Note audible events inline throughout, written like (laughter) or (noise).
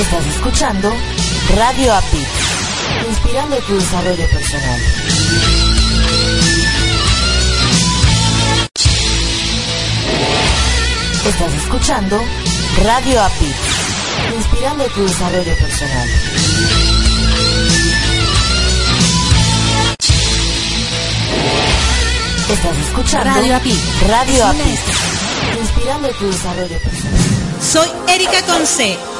Estás escuchando Radio API, inspirando tu desarrollo personal. Estás escuchando Radio API, inspirando tu desarrollo personal. Estás escuchando Radio API. Radio API, inspirando tu desarrollo personal. Soy Erika Conce.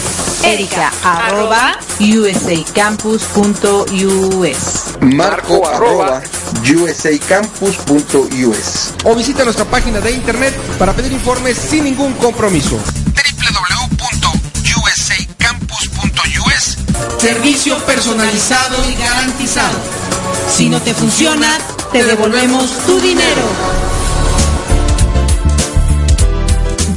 Erika arroba usacampus.us. Marco arroba usacampus.us. O visita nuestra página de internet para pedir informes sin ningún compromiso. www.usacampus.us Servicio personalizado y garantizado. Si no te funciona, te devolvemos tu dinero.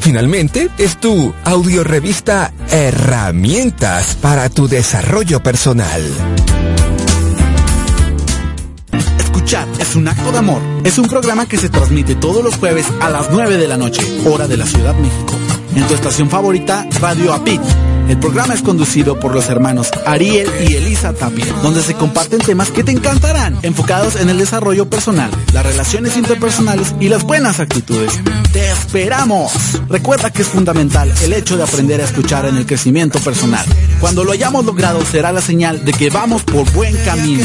Finalmente, es tu audiorevista Herramientas para tu desarrollo personal. Escuchar es un acto de amor. Es un programa que se transmite todos los jueves a las 9 de la noche, hora de la Ciudad México. En tu estación favorita, Radio Apit. El programa es conducido por los hermanos Ariel y Elisa Tapia, donde se comparten temas que te encantarán, enfocados en el desarrollo personal, las relaciones interpersonales y las buenas actitudes. ¡Te esperamos! Recuerda que es fundamental el hecho de aprender a escuchar en el crecimiento personal. Cuando lo hayamos logrado será la señal de que vamos por buen camino.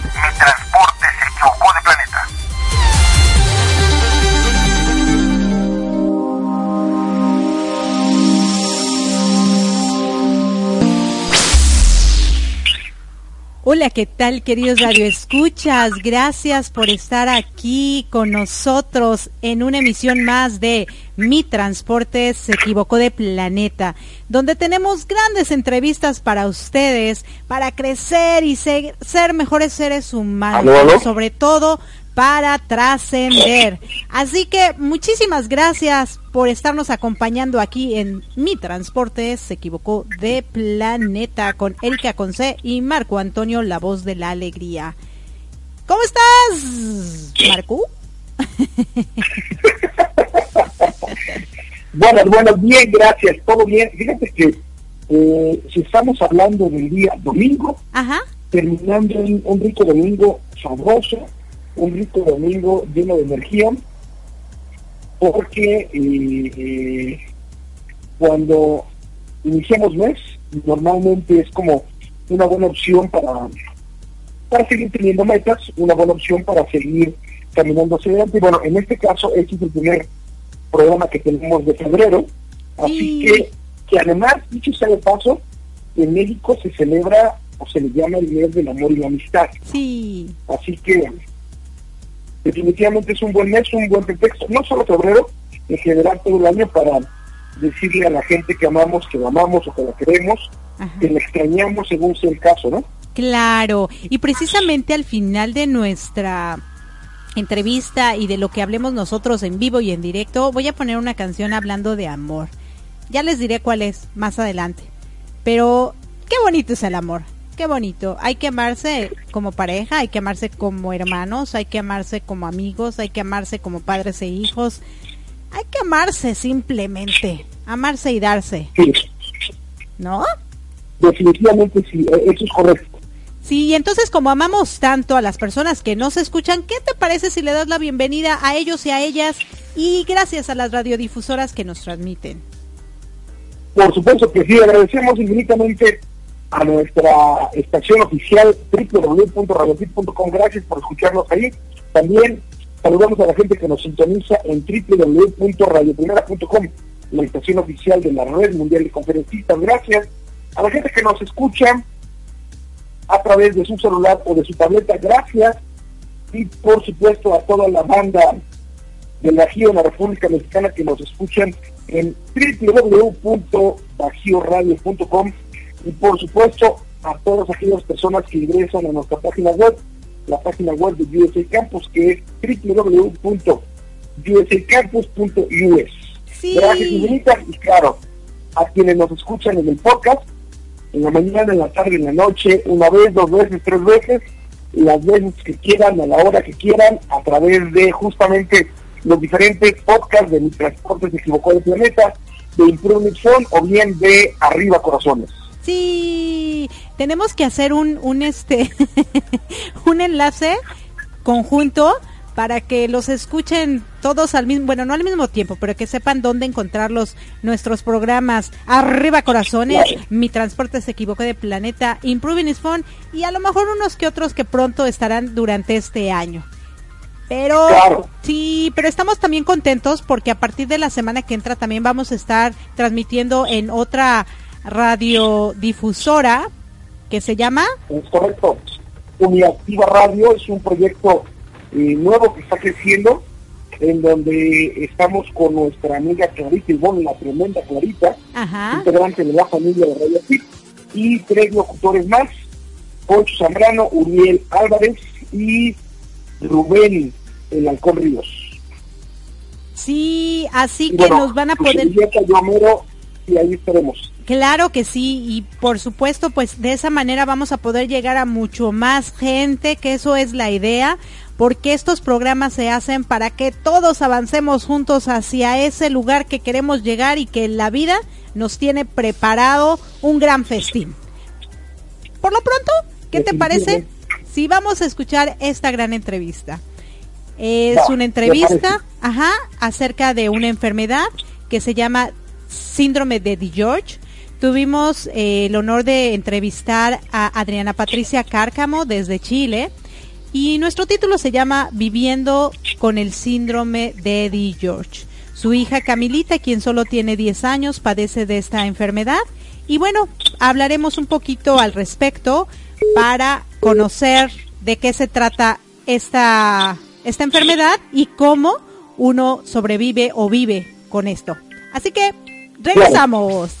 Hola, ¿qué tal queridos radioescuchas? Gracias por estar aquí con nosotros en una emisión más de Mi Transporte se equivocó de planeta, donde tenemos grandes entrevistas para ustedes, para crecer y ser, ser mejores seres humanos, ¿Aló, aló? sobre todo para trascender. Así que muchísimas gracias por estarnos acompañando aquí en Mi Transporte se equivocó de planeta con Erika Conce y Marco Antonio, la voz de la alegría. ¿Cómo estás, Marco? (laughs) Bueno, bueno, bien, gracias, todo bien. Fíjate que eh, si estamos hablando del día domingo, Ajá. terminando un, un rico domingo sabroso, un rico domingo lleno de energía, porque eh, eh, cuando iniciamos mes, normalmente es como una buena opción para, para seguir teniendo metas, una buena opción para seguir caminando hacia adelante. Bueno, en este caso, este es el primer programa que tenemos de febrero, así que, que además, dicho sea de paso, en México se celebra o se le llama el mes del amor y la amistad. Sí. Así que definitivamente es un buen mes, un buen pretexto, no solo febrero, en general todo el año para decirle a la gente que amamos, que la amamos o que la queremos, que la extrañamos según sea el caso, ¿no? Claro, y precisamente al final de nuestra entrevista y de lo que hablemos nosotros en vivo y en directo, voy a poner una canción hablando de amor. Ya les diré cuál es más adelante. Pero qué bonito es el amor, qué bonito. Hay que amarse como pareja, hay que amarse como hermanos, hay que amarse como amigos, hay que amarse como padres e hijos. Hay que amarse simplemente, amarse y darse. Sí. ¿No? Definitivamente sí, e-, eso es correcto. Sí, y entonces como amamos tanto a las personas que nos escuchan, ¿qué te parece si le das la bienvenida a ellos y a ellas y gracias a las radiodifusoras que nos transmiten? Por supuesto que sí, agradecemos infinitamente a nuestra estación oficial www.radiotip.com. Gracias por escucharnos ahí. También saludamos a la gente que nos sintoniza en www.radioprimera.com, la estación oficial de la Red Mundial de Conferencistas. Gracias a la gente que nos escucha a través de su celular o de su tableta. Gracias. Y por supuesto a toda la banda de la GIO en la República Mexicana que nos escuchan en www.bajioradio.com y por supuesto a todas aquellas personas que ingresan a nuestra página web, la página web de USA Campus que es www.usacampus.us. Sí. Gracias infinitas y claro, a quienes nos escuchan en el podcast, en la mañana, en la tarde, en la noche, una vez, dos veces, tres veces, las veces que quieran, a la hora que quieran, a través de justamente los diferentes podcasts de Mi Transporte se equivocó de planeta, de Improvement Phone o bien de Arriba Corazones. Sí, tenemos que hacer un, un este, (laughs) un enlace conjunto para que los escuchen todos al mismo, bueno, no al mismo tiempo, pero que sepan dónde encontrarlos nuestros programas Arriba Corazones, Mi Transporte se equivocó de planeta, Improving is Fun y a lo mejor unos que otros que pronto estarán durante este año. Pero Claro. sí, pero estamos también contentos porque a partir de la semana que entra también vamos a estar transmitiendo en otra radiodifusora que se llama Es correcto. Uniactiva Radio es un proyecto eh, nuevo que está creciendo, en donde estamos con nuestra amiga Clarita Ivonne, la tremenda Clarita, Ajá. integrante de la familia de Radio Tip, y tres locutores más, Poncho Zambrano, Uriel Álvarez y Rubén, el Halcón Ríos. Sí, así Y que bueno, nos van a poder y ahí estaremos. Claro que sí, y por supuesto, pues de esa manera vamos a poder llegar a mucho más gente, que eso es la idea, porque estos programas se hacen para que todos avancemos juntos hacia ese lugar que queremos llegar y que la vida nos tiene preparado un gran festín. Por lo pronto, ¿qué te parece si vamos a escuchar esta gran entrevista? Es una entrevista, ajá, acerca de una enfermedad que se llama síndrome de Di George. Tuvimos eh, el honor de entrevistar a Adriana Patricia Cárcamo desde Chile y nuestro título se llama Viviendo con el síndrome de Di George. Su hija Camilita, quien solo tiene 10 años, padece de esta enfermedad y bueno, hablaremos un poquito al respecto para conocer de qué se trata esta, esta enfermedad y cómo uno sobrevive o vive con esto. Así que regresamos.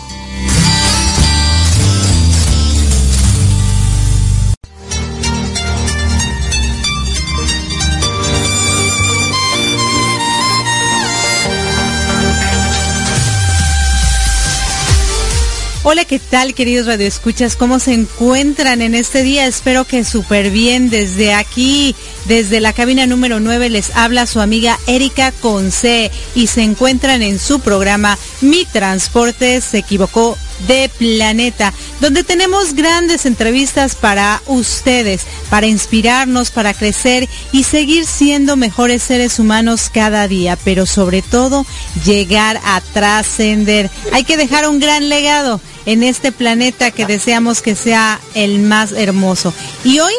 Hola, ¿qué tal queridos radioescuchas? ¿Cómo se encuentran en este día? Espero que súper bien. Desde aquí, desde la cabina número 9, les habla su amiga Erika Conce y se encuentran en su programa Mi Transporte se equivocó de Planeta, donde tenemos grandes entrevistas para ustedes, para inspirarnos, para crecer y seguir siendo mejores seres humanos cada día, pero sobre todo llegar a trascender. Hay que dejar un gran legado en este planeta que deseamos que sea el más hermoso. Y hoy,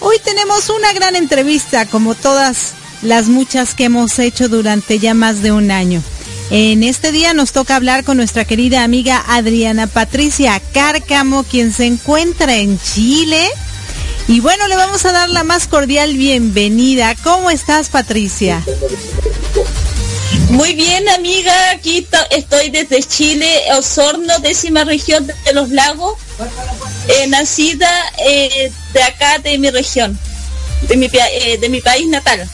hoy tenemos una gran entrevista, como todas las muchas que hemos hecho durante ya más de un año. En este día nos toca hablar con nuestra querida amiga Adriana Patricia Cárcamo, quien se encuentra en Chile. Y bueno, le vamos a dar la más cordial bienvenida. ¿Cómo estás, Patricia? Muy bien, amiga. Aquí estoy desde Chile, Osorno, décima región de los lagos. Eh, nacida eh, de acá, de mi región, de mi, eh, de mi país natal.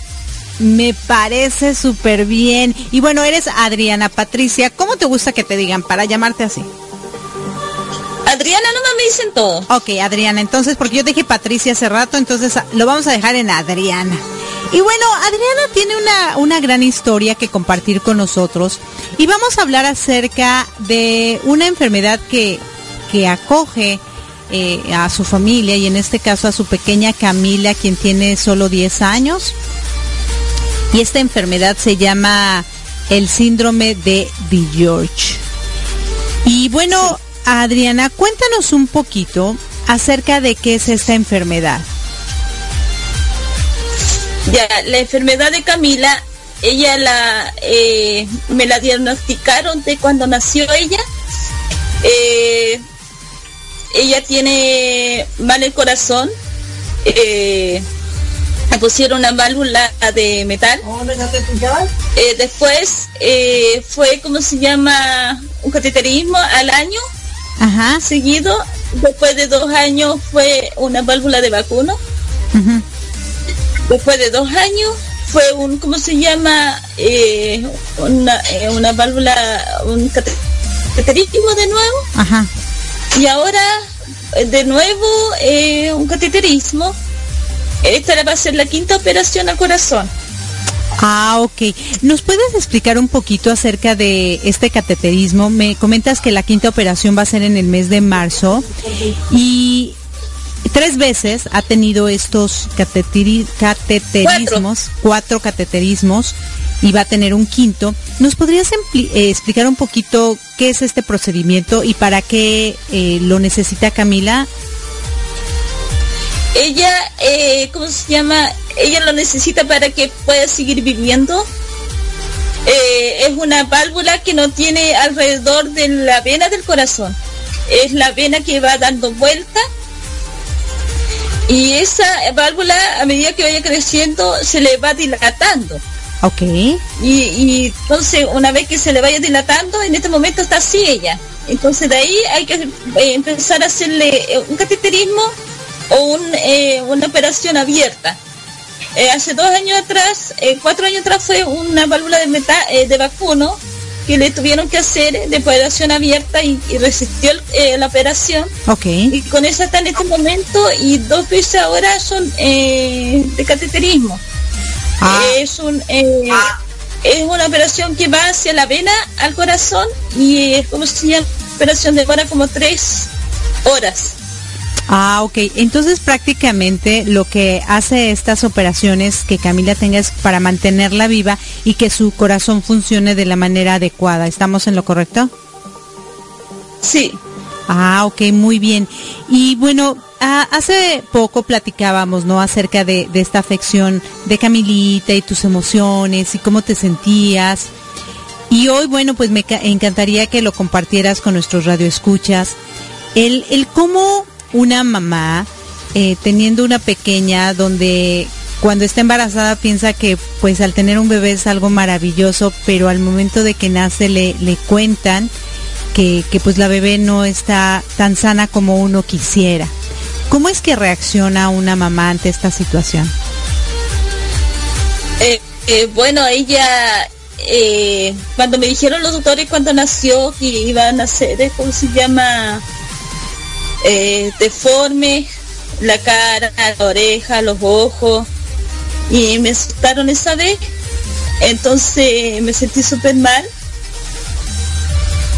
Me parece súper bien. Y bueno, eres Adriana Patricia. ¿Cómo te gusta que te digan para llamarte así? Adriana, no me dicen todo. Ok, Adriana, entonces, porque yo dije Patricia hace rato, entonces lo vamos a dejar en Adriana. Y bueno, Adriana tiene una, una gran historia que compartir con nosotros y vamos a hablar acerca de una enfermedad que, que acoge eh, a su familia y en este caso a su pequeña Camila, quien tiene solo 10 años. Y esta enfermedad se llama el síndrome de George. Y bueno, Adriana, cuéntanos un poquito acerca de qué es esta enfermedad. Ya, la enfermedad de Camila, ella la eh, me la diagnosticaron de cuando nació ella. Eh, ella tiene mal el corazón. Eh, me pusieron una válvula de metal. Eh, después eh, fue, como se llama? Un cateterismo al año Ajá. seguido. Después de dos años fue una válvula de vacuno. Después de dos años fue un, ¿cómo se llama? Eh, una, una válvula, un cateterismo de nuevo. Ajá. Y ahora, de nuevo, un cateterismo esta va a ser la quinta operación al corazón. Ah, ok. ¿Nos puedes explicar un poquito acerca de este cateterismo? Me comentas que la quinta operación va a ser en el mes de marzo y tres veces ha tenido estos cateterismos, cuatro. cateterismos y va a tener un quinto. ¿Nos podrías eh, explicar un poquito qué es este procedimiento y para qué eh, lo necesita Camila? Ella, eh, ¿cómo se llama? Ella lo necesita para que pueda seguir viviendo. Eh, es una válvula que no tiene alrededor de la vena del corazón. Es la vena que va dando vuelta. Y esa válvula, a medida que vaya creciendo, se le va dilatando. Ok. Y, y entonces, una vez que se le vaya dilatando, en este momento está así ella. Entonces, de ahí hay que eh, empezar a hacerle un cateterismo o eh, una operación abierta. Eh, hace dos años atrás, eh, cuatro años atrás fue una válvula de, meta, de vacuno que le tuvieron que hacer de operación abierta y, resistió la operación. Okay. Y con esa está en este momento y dos veces ahora son de cateterismo. Ah. es un es una operación que va hacia la vena al corazón y es como si la operación demora como tres horas. Ah, ok. Entonces prácticamente lo que hace estas operaciones que Camila tenga es para mantenerla viva y que su corazón funcione de la manera adecuada. ¿Estamos en lo correcto? Sí. Ah, ok, muy bien. Y bueno, hace poco platicábamos, ¿no? Acerca de, de, esta afección de Camilita y tus emociones y cómo te sentías. Y hoy, bueno, pues me encantaría que lo compartieras con nuestros radioescuchas. El, el cómo una mamá eh, teniendo una pequeña donde cuando está embarazada piensa que pues al tener un bebé es algo maravilloso, pero al momento de que nace le, le cuentan que, que pues la bebé no está tan sana como uno quisiera. ¿Cómo es que reacciona una mamá ante esta situación? Eh, eh, bueno, ella cuando me dijeron los doctores cuando nació que iba a nacer, ¿cómo se llama? Eh, deforme, la cara, la oreja, los ojos, y me asustaron esa vez, entonces me sentí súper mal,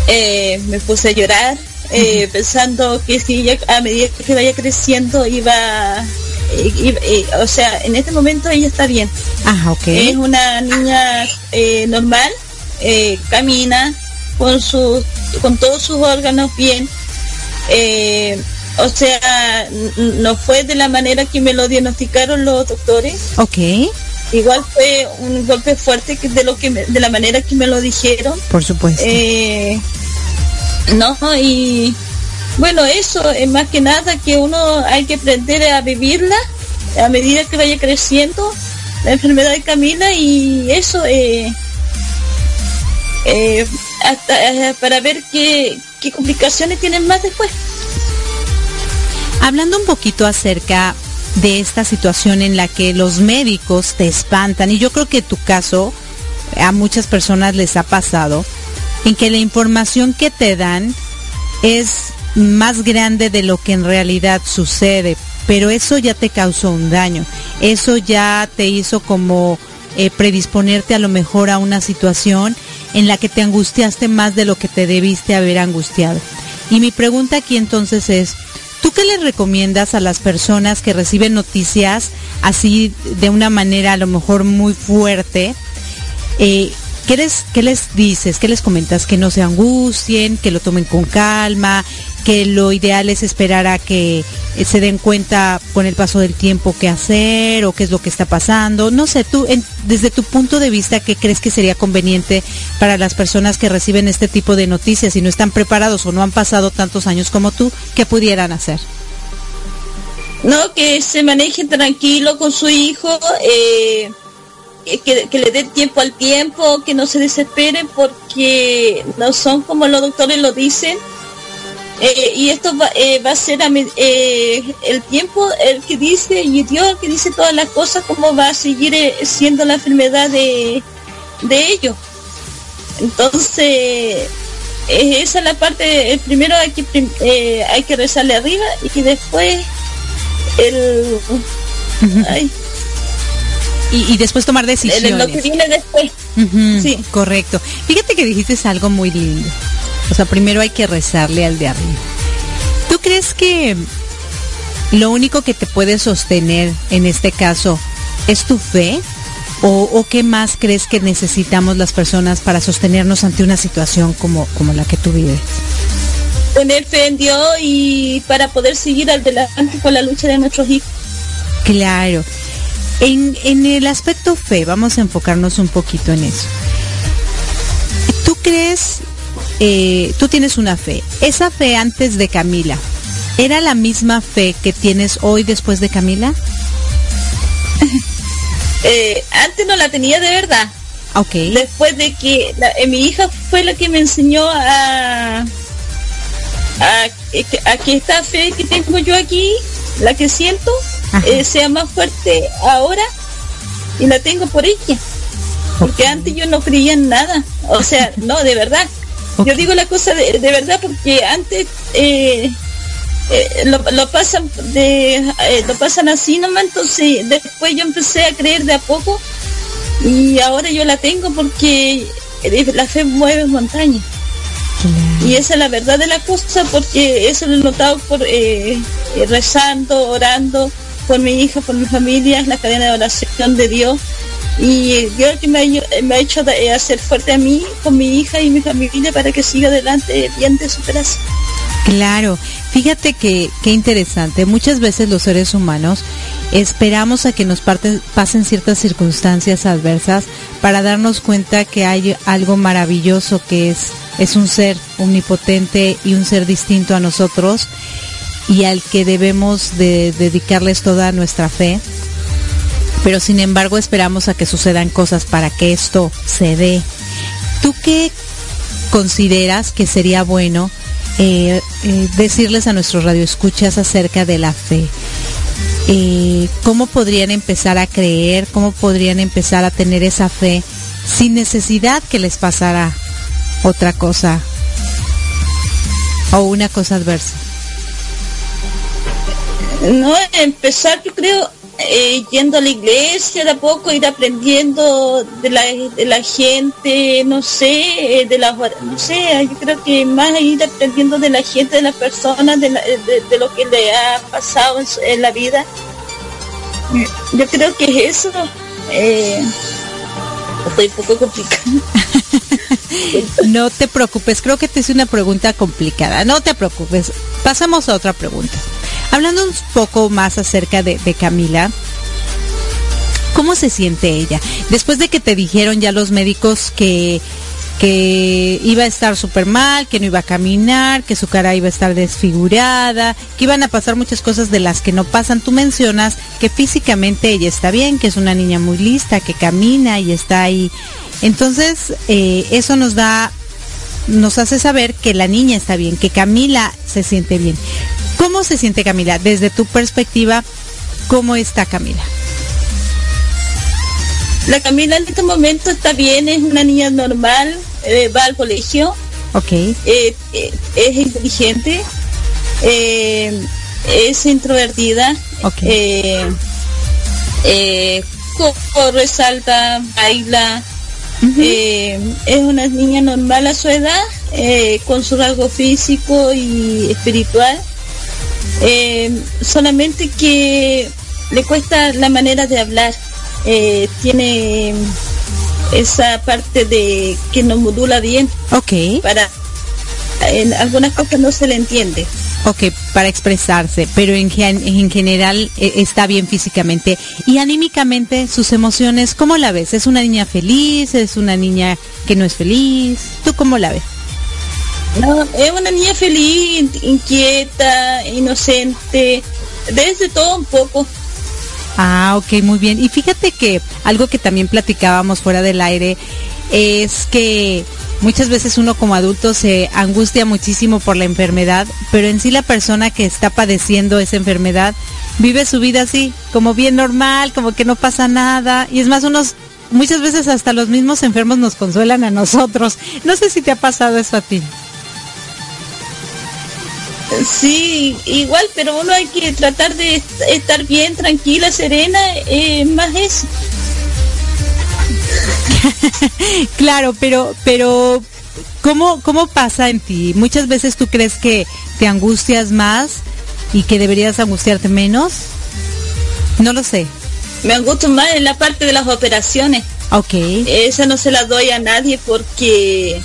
eh, me puse a llorar, eh, pensando que si ella a medida que vaya creciendo iba, o sea, en este momento ella está bien. Ah, ok. Es una niña normal, camina con sus, con todos sus órganos bien. Eh, o sea, no fue de la manera que me lo diagnosticaron los doctores. Ok. Igual fue un golpe fuerte que de lo que de la manera que me lo dijeron. Por supuesto. Eh, no, y bueno, eso es más que nada que uno hay que aprender a vivirla a medida que vaya creciendo la enfermedad de Camila y eso eh, eh, hasta para ver qué, qué complicaciones tienen más después. Hablando un poquito acerca de esta situación en la que los médicos te espantan, y yo creo que tu caso a muchas personas les ha pasado, en que la información que te dan es más grande de lo que en realidad sucede, pero eso ya te causó un daño, eso ya te hizo como eh, predisponerte a lo mejor a una situación en la que te angustiaste más de lo que te debiste haber angustiado. Y mi pregunta aquí entonces es, ¿Tú qué les recomiendas a las personas que reciben noticias así de una manera a lo mejor muy fuerte? Eh, ¿qué, les, ¿Qué les dices? ¿Qué les comentas? Que no se angustien, que lo tomen con calma, que lo ideal es esperar a que eh, se den cuenta con el paso del tiempo qué hacer o qué es lo que está pasando. No sé, tú, desde tu punto de vista, ¿qué crees que sería conveniente para las personas que reciben este tipo de noticias y no están preparados o no han pasado tantos años como tú, qué pudieran hacer? No, que se maneje tranquilo con su hijo, eh, que, que, le dé tiempo al tiempo, que no se desesperen porque no son como los doctores lo dicen. Eh, y esto va, eh, va a ser eh, el tiempo el que dice y Dios el que dice todas las cosas cómo va a seguir siendo la enfermedad de, de ellos. Entonces esa es la parte primero hay que hay que rezarle arriba y después el y, después tomar decisiones. Lo que viene después. sí. Correcto. Fíjate que dijiste algo muy lindo. O sea, primero hay que rezarle al de arriba. ¿Tú crees que lo único que te puede sostener en este caso es tu fe? ¿O, qué más crees que necesitamos las personas para sostenernos ante una situación como, como la que tú vives? Tener fe en Dios y para poder seguir adelante con la lucha de nuestros hijos. Claro. En, en el aspecto fe, vamos a enfocarnos un poquito en eso. ¿Tú crees eh, tú tienes una fe. Esa fe antes de Camila, ¿era la misma fe que tienes hoy después de Camila? (laughs) Eh, antes no la tenía de verdad. Ok. Después de que eh, mi hija fue la que me enseñó a, a, que esta fe que tengo yo aquí, la que siento, sea más fuerte ahora y la tengo por ella. Porque antes yo no creía en nada. O sea, no, de verdad. Yo digo la cosa de, verdad porque antes eh, eh, lo, pasan de eh, lo pasan así nomás, entonces después yo empecé a creer de a poco y ahora yo la tengo porque la fe mueve montañas. Y esa es la verdad de la cosa porque eso lo he notado por rezando, orando por mi hija, por mi familia, la cadena de oración de Dios y Dios que me ha, hecho eh, hacer fuerte a mí, con mi hija y mi familia para que siga adelante bien de superación. Claro, fíjate que qué interesante. Muchas veces los seres humanos esperamos a que nos pasen ciertas circunstancias adversas para darnos cuenta que hay algo maravilloso que es es un ser omnipotente y un ser distinto a nosotros y al que debemos de dedicarles toda nuestra fe pero sin embargo esperamos a que sucedan cosas para que esto se dé. ¿Tú qué consideras que sería bueno eh, eh, decirles a nuestros radioescuchas acerca de la fe? Eh, ¿Cómo podrían empezar a creer? ¿Cómo podrían empezar a tener esa fe sin necesidad que les pasara otra cosa o una cosa adversa. No, empezar yo creo eh, yendo a la iglesia de a poco, ir aprendiendo de la, de la gente, no sé, eh, de la, no sé, yo creo que más ir aprendiendo de la gente, de las personas, de, de, lo que le ha pasado en, la vida. Yo creo que eso. Eh, un poco complicado. (laughs) no te preocupes, creo que te hice una pregunta complicada. No te preocupes. Pasamos a otra pregunta. Hablando un poco más acerca de, Camila, ¿cómo se siente ella? Después de que te dijeron ya los médicos que que iba a estar súper mal, que no iba a caminar, que su cara iba a estar desfigurada, que iban a pasar muchas cosas de las que no pasan. Tú mencionas que físicamente ella está bien, que es una niña muy lista, que camina y está ahí. Entonces, eh, eso nos da, nos hace saber que la niña está bien, que Camila se siente bien. ¿Cómo se siente Camila? Desde tu perspectiva, ¿cómo está Camila? La Camila en este momento está bien, es una niña normal, eh, va al colegio. Ok. Eh, eh, es inteligente, es introvertida. Ok. corre, salta, baila. es una niña normal a su edad, con su rasgo físico y espiritual. Solamente que le cuesta la manera de hablar eh, tiene esa parte de que no modula bien. Ok. Para en algunas cosas no se le entiende. Ok, para expresarse, pero en, en general eh, está bien físicamente. Y anímicamente, sus emociones, ¿cómo la ves? ¿Es una niña feliz? ¿Es una niña que no es feliz? ¿Tú cómo la ves? No, es una niña feliz, inquieta, inocente, desde todo un poco. Ah, ok, muy bien. Y fíjate que algo que también platicábamos fuera del aire es que muchas veces uno como adulto se angustia muchísimo por la enfermedad, pero en sí la persona que está padeciendo esa enfermedad vive su vida así, como bien normal, como que no pasa nada. Y es más, unos muchas veces hasta los mismos enfermos nos consuelan a nosotros. No sé si te ha pasado eso a ti. Sí, igual, pero uno hay que tratar de estar bien, tranquila, serena, eh, más eso. (laughs) claro, pero, pero, ¿cómo, ¿cómo pasa en ti? Muchas veces tú crees que te angustias más y que deberías angustiarte menos. No lo sé. Me angustio más en la parte de las operaciones. Ok. Esa no se la doy a nadie porque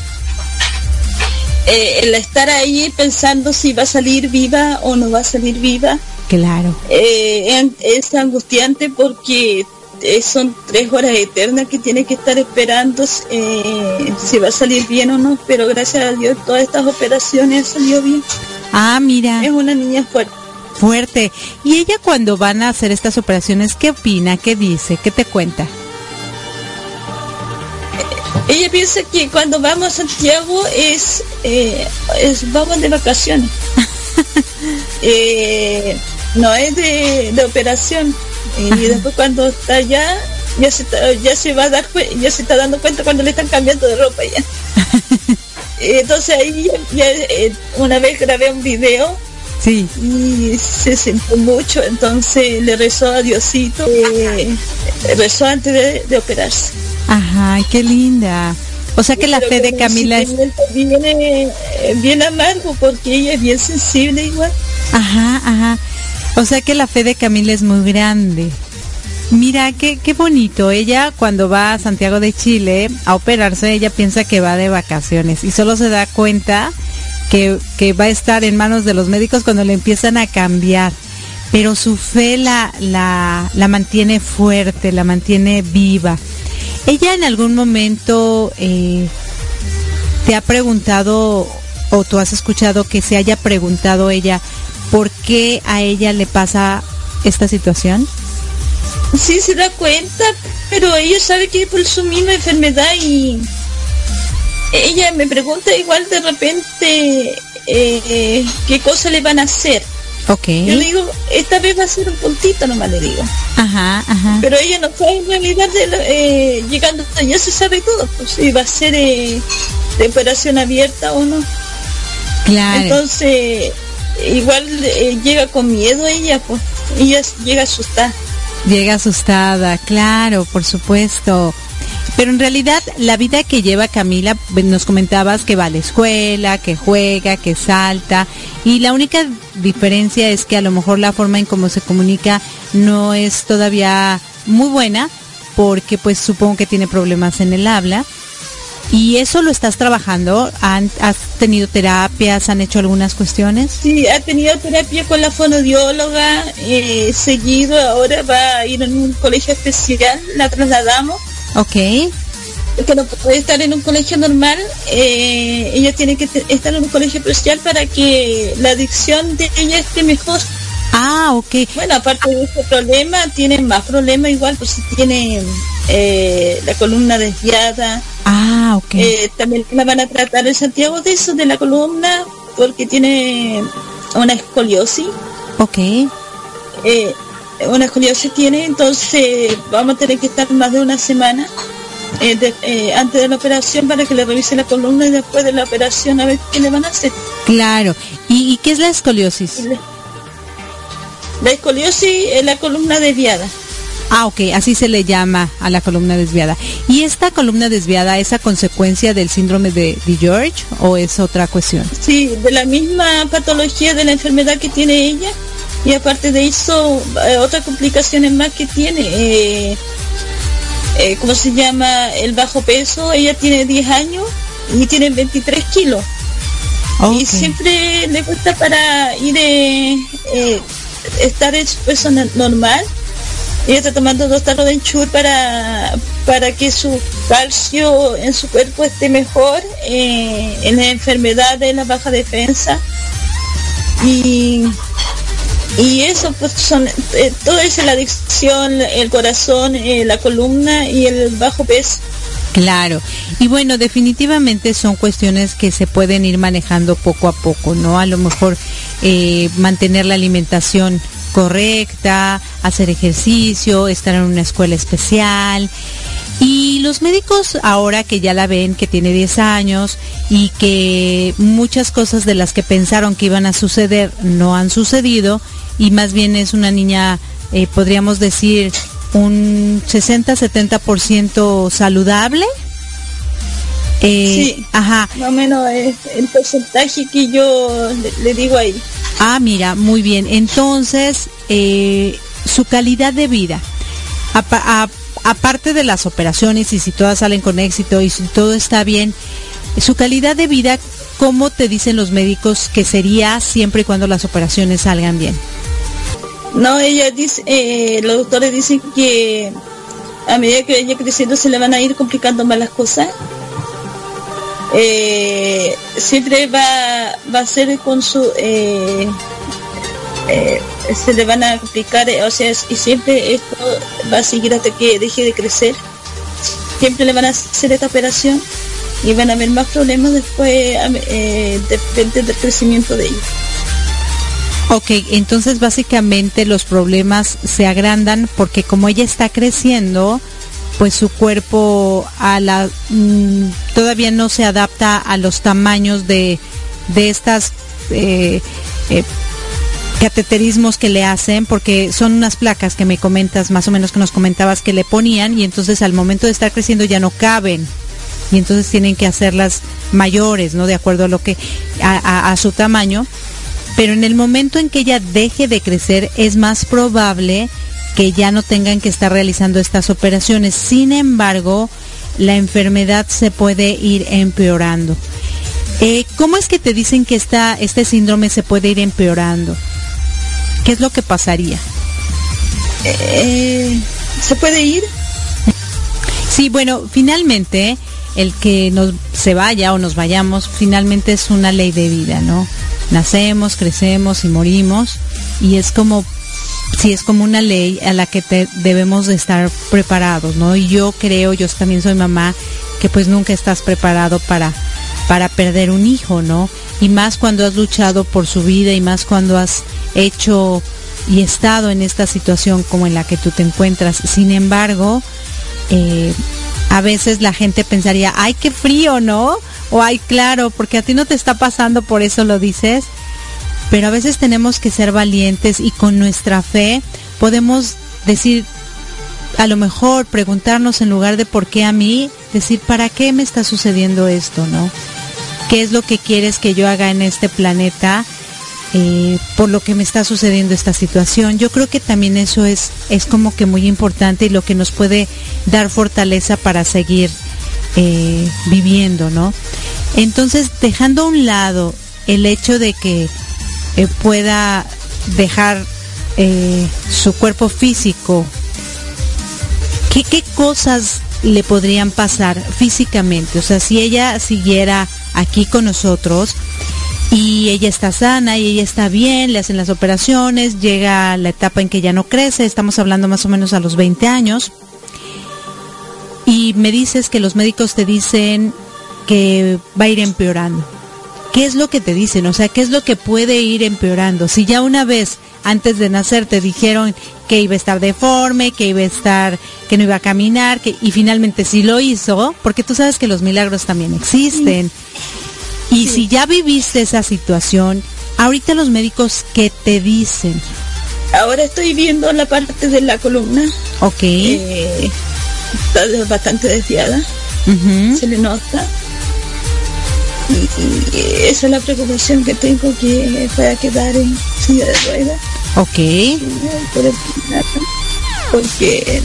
eh, el estar ahí pensando si va a salir viva o no va a salir viva. Claro. Eh, es angustiante porque eh, son tres horas eternas que tiene que estar esperando si va a salir bien o no, pero gracias a Dios todas estas operaciones salió bien. Ah, mira. Es una niña fuerte. Fuerte. ¿Y ella cuando van a hacer estas operaciones, qué opina? ¿Qué dice? ¿Qué te cuenta? Ella piensa que cuando vamos a Santiago es, eh, vamos de vacaciones. (laughs) Eh, no es de, operación. y después cuando está allá, ya se, ya se va a dar ya se está dando cuenta cuando le están cambiando de ropa ya. (laughs) Entonces ahí ya, eh, una vez grabé un video Sí. Y se sentó mucho, entonces le rezó a Diosito, rezó antes de operarse. Ajá, qué linda. O sea que la fe de Camila es... Viene eh, bien amargo porque ella es bien sensible igual. Ajá, ajá. O sea que la fe de Camila es muy grande. Mira, qué, qué bonito. Ella cuando va a Santiago de Chile a operarse, ella piensa que va de vacaciones y solo se da cuenta que, va a estar en manos de los médicos cuando le empiezan a cambiar. Pero su fe la, la, la mantiene fuerte, la mantiene viva. ¿Ella en algún momento eh, te ha preguntado o tú has escuchado que se haya preguntado ella por qué a ella le pasa esta situación? Sí, se da cuenta, pero ella sabe que es por su misma enfermedad y ella me pregunta igual de repente eh, qué cosa le van a hacer. Ok. Yo le digo, esta vez va a ser un puntito nomás le digo. Ajá, ajá. Pero ella no sabe en realidad de eh, llegando ya se sabe todo, pues si va a ser eh, de operación abierta o no. Claro. Entonces, igual eh, llega con miedo ella, pues ella llega asustada. Llega asustada, claro, por supuesto. Pero en realidad la vida que lleva Camila, pues, nos comentabas que va a la escuela, que juega, que salta, y la única diferencia es que a lo mejor la forma en cómo se comunica no es todavía muy buena, porque pues supongo que tiene problemas en el habla. ¿Y eso lo estás trabajando? ¿Han- ¿Has tenido terapias? ¿Han hecho algunas cuestiones? Sí, ha tenido terapia con la fonodióloga, eh, seguido, ahora va a ir en un colegio especial, la trasladamos, Ok, que no puede estar en un colegio normal, eh, ella tiene que estar en un colegio especial para que la adicción de ella esté mejor. Ah, ok. Bueno, aparte de ese problema, tiene más problemas igual, pues si tiene eh, la columna desviada, Ah, ok. eh, también la van a tratar en Santiago de eso, de la columna, porque tiene una escoliosis. ok. eh, una escoliosis tiene, entonces vamos a tener que estar más de una semana eh, de- eh, antes de la operación para que le revise la columna y después de la operación a ver qué le van a hacer. Claro. ¿Y, y qué es la escoliosis? La escoliosis es la columna desviada. Ah, ok, así se le llama a la columna desviada. ¿Y esta columna desviada es a consecuencia del síndrome de, de George o es otra cuestión? Sí, de la misma patología de la enfermedad que tiene ella y aparte de eso eh, otras complicaciones más que tiene. Eh, eh, ¿Cómo se llama? El bajo peso. Ella tiene 10 años y tiene 23 kilos. Y siempre le cuesta para ir eh, eh, estar en su peso no- normal. Ella está tomando dos tarros de enchur para, para que su calcio en su cuerpo esté mejor, en la enfermedad de la baja defensa. Y, y eso pues son, eh, todo es la adicción, el corazón, eh, la columna y el bajo peso. Claro. Y bueno, definitivamente son cuestiones que se pueden ir manejando poco a poco, ¿no? A lo mejor eh, mantener la alimentación correcta, hacer ejercicio, estar en una escuela especial. Y los médicos ahora que ya la ven, que tiene 10 años y que muchas cosas de las que pensaron que iban a suceder no han sucedido y más bien es una niña, eh, podríamos decir, un 60-70% saludable. Eh, Sí. Ajá. Más o menos es el porcentaje que yo le, le digo ahí. Ah, mira, muy bien. Entonces, eh, su calidad de vida, a- aparte de las operaciones y si todas salen con éxito y si todo está bien, su calidad de vida, ¿cómo te dicen los médicos que sería siempre y cuando las operaciones salgan bien? No, ella dice, eh, los doctores dicen que a medida que ella creciendo se le van a ir complicando más las cosas. Eh, siempre va, a ser con su, eh, eh, se le van a complicar, eh, o sea, y siempre esto va a seguir hasta que deje de crecer. Siempre le van a hacer esta operación y van a haber más problemas después, eh, depende del crecimiento de ella. Ok, entonces básicamente los problemas se agrandan porque como ella está creciendo, pues su cuerpo a la mm, todavía no se adapta a los tamaños de, de estas cateterismos que le hacen, porque son unas placas que me comentas, más o menos que nos comentabas que le ponían y entonces al momento de estar creciendo ya no caben y entonces tienen que hacerlas mayores, ¿no? De acuerdo a lo que a, su tamaño. Pero en el momento en que ella deje de crecer es más probable que ya no tengan que estar realizando estas operaciones. Sin embargo, la enfermedad se puede ir empeorando. Eh, ¿Cómo es que te dicen que este síndrome se puede ir empeorando? ¿Qué es lo que pasaría? Eh, ¿Se puede ir? Sí, bueno, finalmente el que nos se vaya o nos vayamos, finalmente es una ley de vida, ¿no? Nacemos, crecemos y morimos y es como sí es como una ley a la que te- debemos de estar preparados, ¿no? Y yo creo, yo también soy mamá, que pues nunca estás preparado para para perder un hijo, ¿no? y más cuando has luchado por su vida y más cuando has hecho y estado en esta situación como en la que tú te encuentras. Sin embargo, eh, a veces la gente pensaría, ay, qué frío, ¿no? O ay, claro, porque a ti no te está pasando, por eso lo dices. Pero a veces tenemos que ser valientes y con nuestra fe podemos decir, a lo mejor preguntarnos en lugar de por qué a mí, decir, ¿para qué me está sucediendo esto, no? ¿Qué es lo que quieres que yo haga en este planeta? Eh, por lo que me está sucediendo esta situación. Yo creo que también eso es, es como que muy importante y lo que nos puede dar fortaleza para seguir eh, viviendo, ¿no? Entonces, dejando a un lado el hecho de que eh, pueda dejar su cuerpo físico, ¿qué, ¿qué cosas le podrían pasar físicamente? O sea, si ella siguiera aquí con nosotros, y ella está sana y ella está bien, le hacen las operaciones, llega la etapa en que ya no crece, estamos hablando más o menos a los 20 años, y me dices que los médicos te dicen que va a ir empeorando. ¿Qué es lo que te dicen? O sea, ¿qué es lo que puede ir empeorando? Si ya una vez antes de nacer te dijeron que iba a estar deforme, que iba a estar, que no iba a caminar, que, y finalmente sí lo hizo, porque tú sabes que los milagros también existen. Y si ya viviste esa situación, ahorita los médicos, ¿qué te dicen? Ahora estoy viendo la parte de la columna. Ok. Eh, está bastante desviada. Se le nota. Y, esa es la preocupación que tengo que pueda quedar en silla de ruedas. Ok. Porque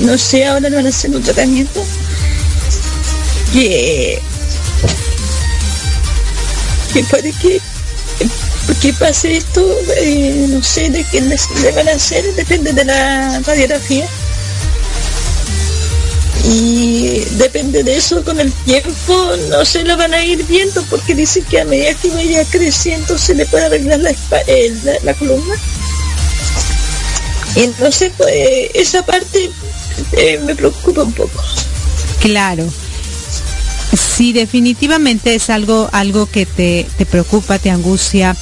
no sé, ahora le van a hacer un tratamiento que que puede que, que pase esto, eh, no sé de qué le van a hacer, depende de la radiografía. Y depende de eso, con el tiempo no se lo van a ir viendo porque dicen que a medida que vaya creciendo se le puede arreglar la, la, columna. Entonces, pues, esa parte eh, me preocupa un poco. Claro. Sí, definitivamente es algo, algo que te, te preocupa, te angustia.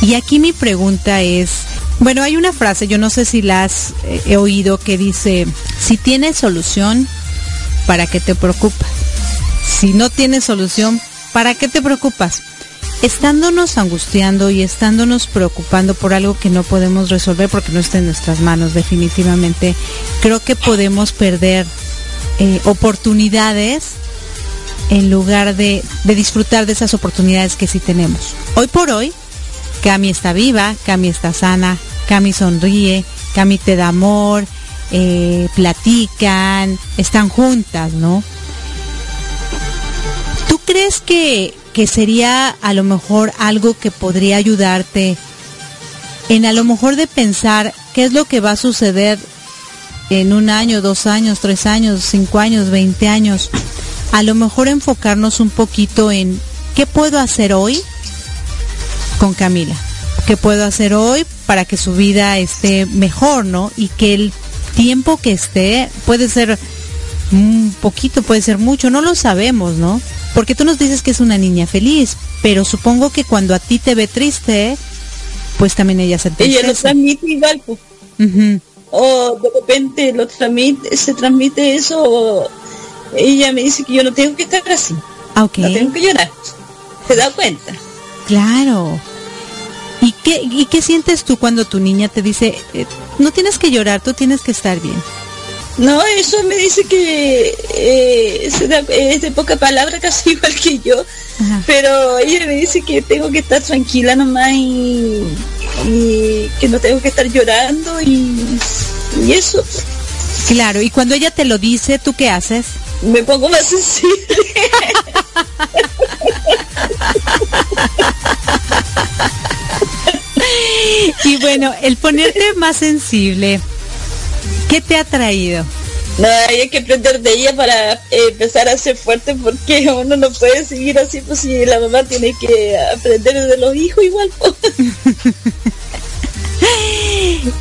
Y aquí mi pregunta es, bueno, hay una frase, yo no sé si la has eh, oído, que dice, si tienes solución, ¿para qué te preocupas? Si no tienes solución, ¿para qué te preocupas? Estándonos angustiando y estándonos preocupando por algo que no podemos resolver porque no está en nuestras manos, definitivamente, creo que podemos perder eh, oportunidades en lugar de, disfrutar de esas oportunidades que sí tenemos. Hoy por hoy, Cami está viva, Cami está sana, Cami sonríe, Cami te da amor, eh, platican, están juntas, ¿no? ¿Tú crees que, que sería a lo mejor algo que podría ayudarte en a lo mejor de pensar qué es lo que va a suceder en un año, dos años, tres años, cinco años, veinte años? a lo mejor enfocarnos un poquito en qué puedo hacer hoy con Camila, qué puedo hacer hoy para que su vida esté mejor, ¿no? Y que el tiempo que esté puede ser un poquito, puede ser mucho, no lo sabemos, ¿no? Porque tú nos dices que es una niña feliz, pero supongo que cuando a ti te ve triste, pues también ella se Ella lo transmite igual, pues. O de repente lo transmite, se transmite eso ella me dice que yo no tengo que estar así. Ah, no tengo que llorar. ¿Te das cuenta? Claro. ¿Y qué, ¿Y qué sientes tú cuando tu niña te dice, eh, no tienes que llorar, tú tienes que estar bien? No, eso me dice que eh, es de poca palabra, (laughs) casi igual que yo. Pero ella me dice que tengo que estar tranquila nomás y, y que no tengo que estar llorando y, y eso. Claro, y cuando ella te lo dice, ¿tú qué haces? me pongo más sensible. (laughs) (laughs) y bueno, el ponerte más sensible, ¿qué te ha traído? No, hay que aprender de ella para eh, empezar a ser fuerte porque uno no puede seguir así, pues si la mamá tiene que aprender de los hijos igual. (laughs)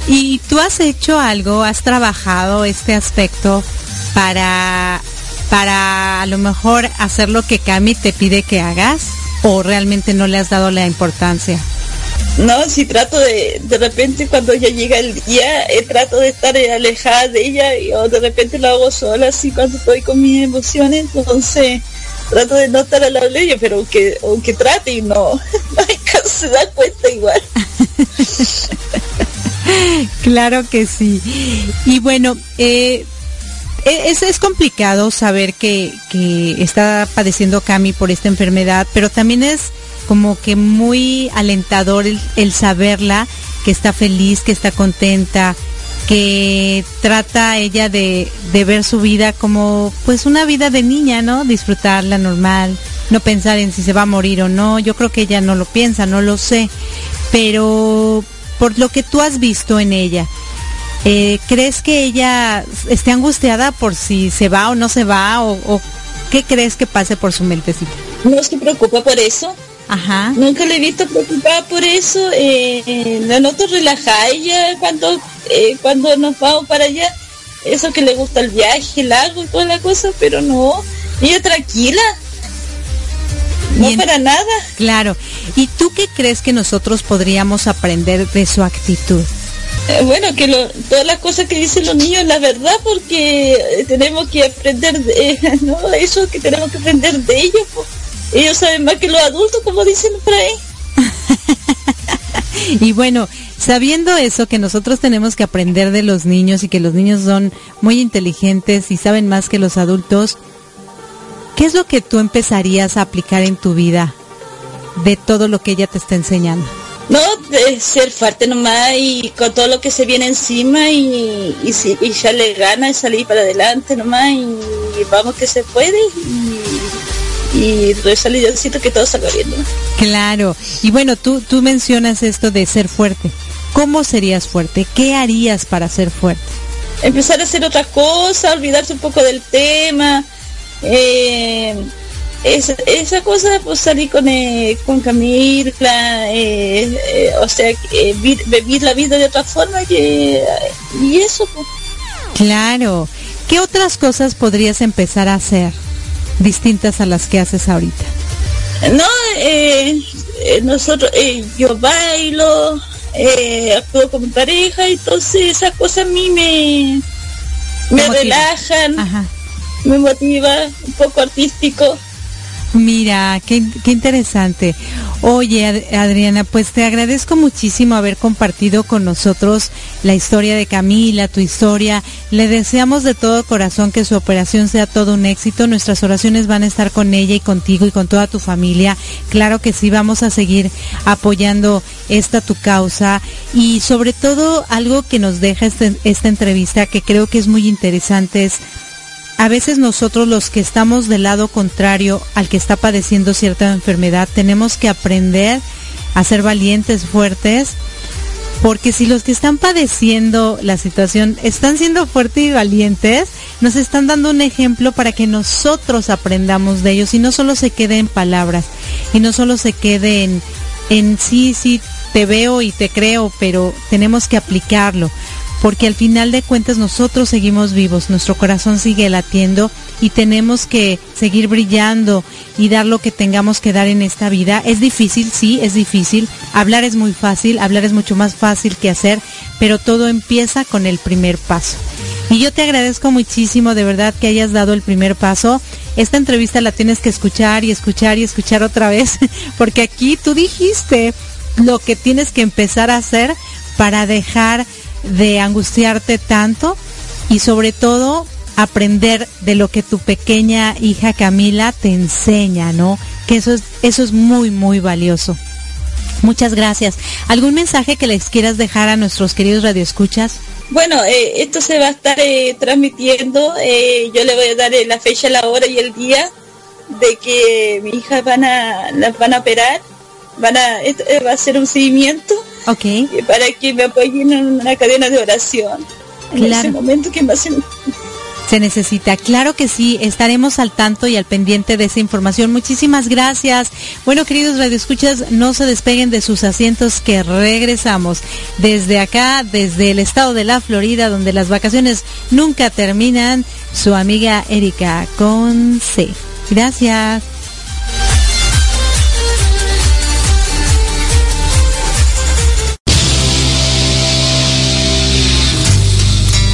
¿Y tú has hecho algo, has trabajado este aspecto para para a lo mejor hacer lo que Cami te pide que hagas? o realmente no le has dado la importancia? No, si trato de, de repente cuando ya llega el día, eh, trato de estar alejada de ella y, o de repente lo hago sola, así cuando estoy con mis emociones, entonces trato de no estar al lado de ella, pero aunque, aunque trate y no, (laughs) se da cuenta igual. (laughs) claro que sí. Y bueno, eh, e, es, es, complicado saber que, que está padeciendo Cami por esta enfermedad, pero también es como que muy alentador el, saberla, que está feliz, que está contenta, que trata ella de, ver su vida como pues una vida de niña, ¿no? Disfrutarla normal, no pensar en si se va a morir o no. Yo creo que ella no lo piensa, no lo sé. Pero por lo que tú has visto en ella, eh, ¿crees que ella esté angustiada por si se va o no se va? O, o qué crees que pase por su mentecita? No se preocupa por eso. Ajá. Nunca le he visto preocupada por eso. Eh, la noto relajada ella cuando, eh, cuando nos vamos para allá. Eso que le gusta el viaje, el lago y toda la cosa, pero no. Ella tranquila. No para nada. Claro. ¿Y tú qué crees que nosotros podríamos aprender de su actitud? Eh, bueno, que todas las cosas que dicen los niños, la verdad, porque tenemos que aprender de, (laughs) ¿no? Eso que tenemos que aprender de ellos. Ellos saben más que los adultos, como dicen por ahí. (laughs) y bueno, sabiendo eso, que nosotros tenemos que aprender de los niños y que los niños son muy inteligentes y saben más que los adultos, ¿qué es lo que tú empezarías a aplicar en tu vida de todo lo que ella te está enseñando? No, de ser fuerte nomás y con todo lo que se viene encima y, y, ya le gana y salir para adelante nomás y, vamos que se puede y, y rezar y siento que todo salga bien. Claro, y bueno, tú, tú mencionas esto de ser fuerte. ¿Cómo serías fuerte? ¿Qué harías para ser fuerte? Empezar a hacer otra cosa, olvidarse un poco del tema. Eh, esa, esa cosa, pues salir con, eh, con Camila, eh, eh, o sea, vivir la vida de otra forma que, y eso. Pues. Claro. ¿Qué otras cosas podrías empezar a hacer distintas a las que haces ahorita? No, nosotros, yo bailo, actúo con mi pareja, entonces esas cosas a mí me, me relajan, me motiva, un poco artístico. Mira, qué, interesante. Oye, Adriana, pues te agradezco muchísimo haber compartido con nosotros la historia de Camila, tu historia. Le deseamos de todo corazón que su operación sea todo un éxito. Nuestras oraciones van a estar con ella y contigo y con toda tu familia. Claro que sí, vamos a seguir apoyando esta tu causa. Y sobre todo, algo que nos deja este, esta entrevista que creo que es muy interesante es a veces nosotros los que estamos del lado contrario al que está padeciendo cierta enfermedad tenemos que aprender a ser valientes, fuertes, porque si los que están padeciendo la situación están siendo fuertes y valientes, nos están dando un ejemplo para que nosotros aprendamos de ellos y no solo se quede en palabras y no solo se quede en, en sí, sí, te veo y te creo, pero tenemos que aplicarlo porque al final de cuentas nosotros seguimos vivos, nuestro corazón sigue latiendo y tenemos que seguir brillando y dar lo que tengamos que dar en esta vida. Es difícil, sí, es difícil. Hablar es muy fácil, hablar es mucho más fácil que hacer, pero todo empieza con el primer paso. Y yo te agradezco muchísimo de verdad que hayas dado el primer paso. Esta entrevista la tienes que escuchar y escuchar y escuchar otra vez, (laughs) porque aquí tú dijiste lo que tienes que empezar a hacer para dejar de angustiarte tanto y sobre todo aprender de lo que tu pequeña hija Camila te enseña, ¿no? Que eso es, eso es muy, muy valioso. Muchas gracias. ¿Algún mensaje que les quieras dejar a nuestros queridos radioescuchas? Bueno, eh, esto se va a estar eh, transmitiendo. Eh, yo le voy a dar la fecha, la hora y el día de que mi hija van a, las van a operar. Van a, va a ser un seguimiento Ok. Para que me apoyen en una cadena de oración. En ese momento que más se necesita. Claro que sí, estaremos al tanto y al pendiente de esa información. Muchísimas gracias. Bueno, queridos radioescuchas, no se despeguen de sus asientos que regresamos desde acá, desde el estado de la Florida, donde las vacaciones nunca terminan. Su amiga Erika con C. Gracias.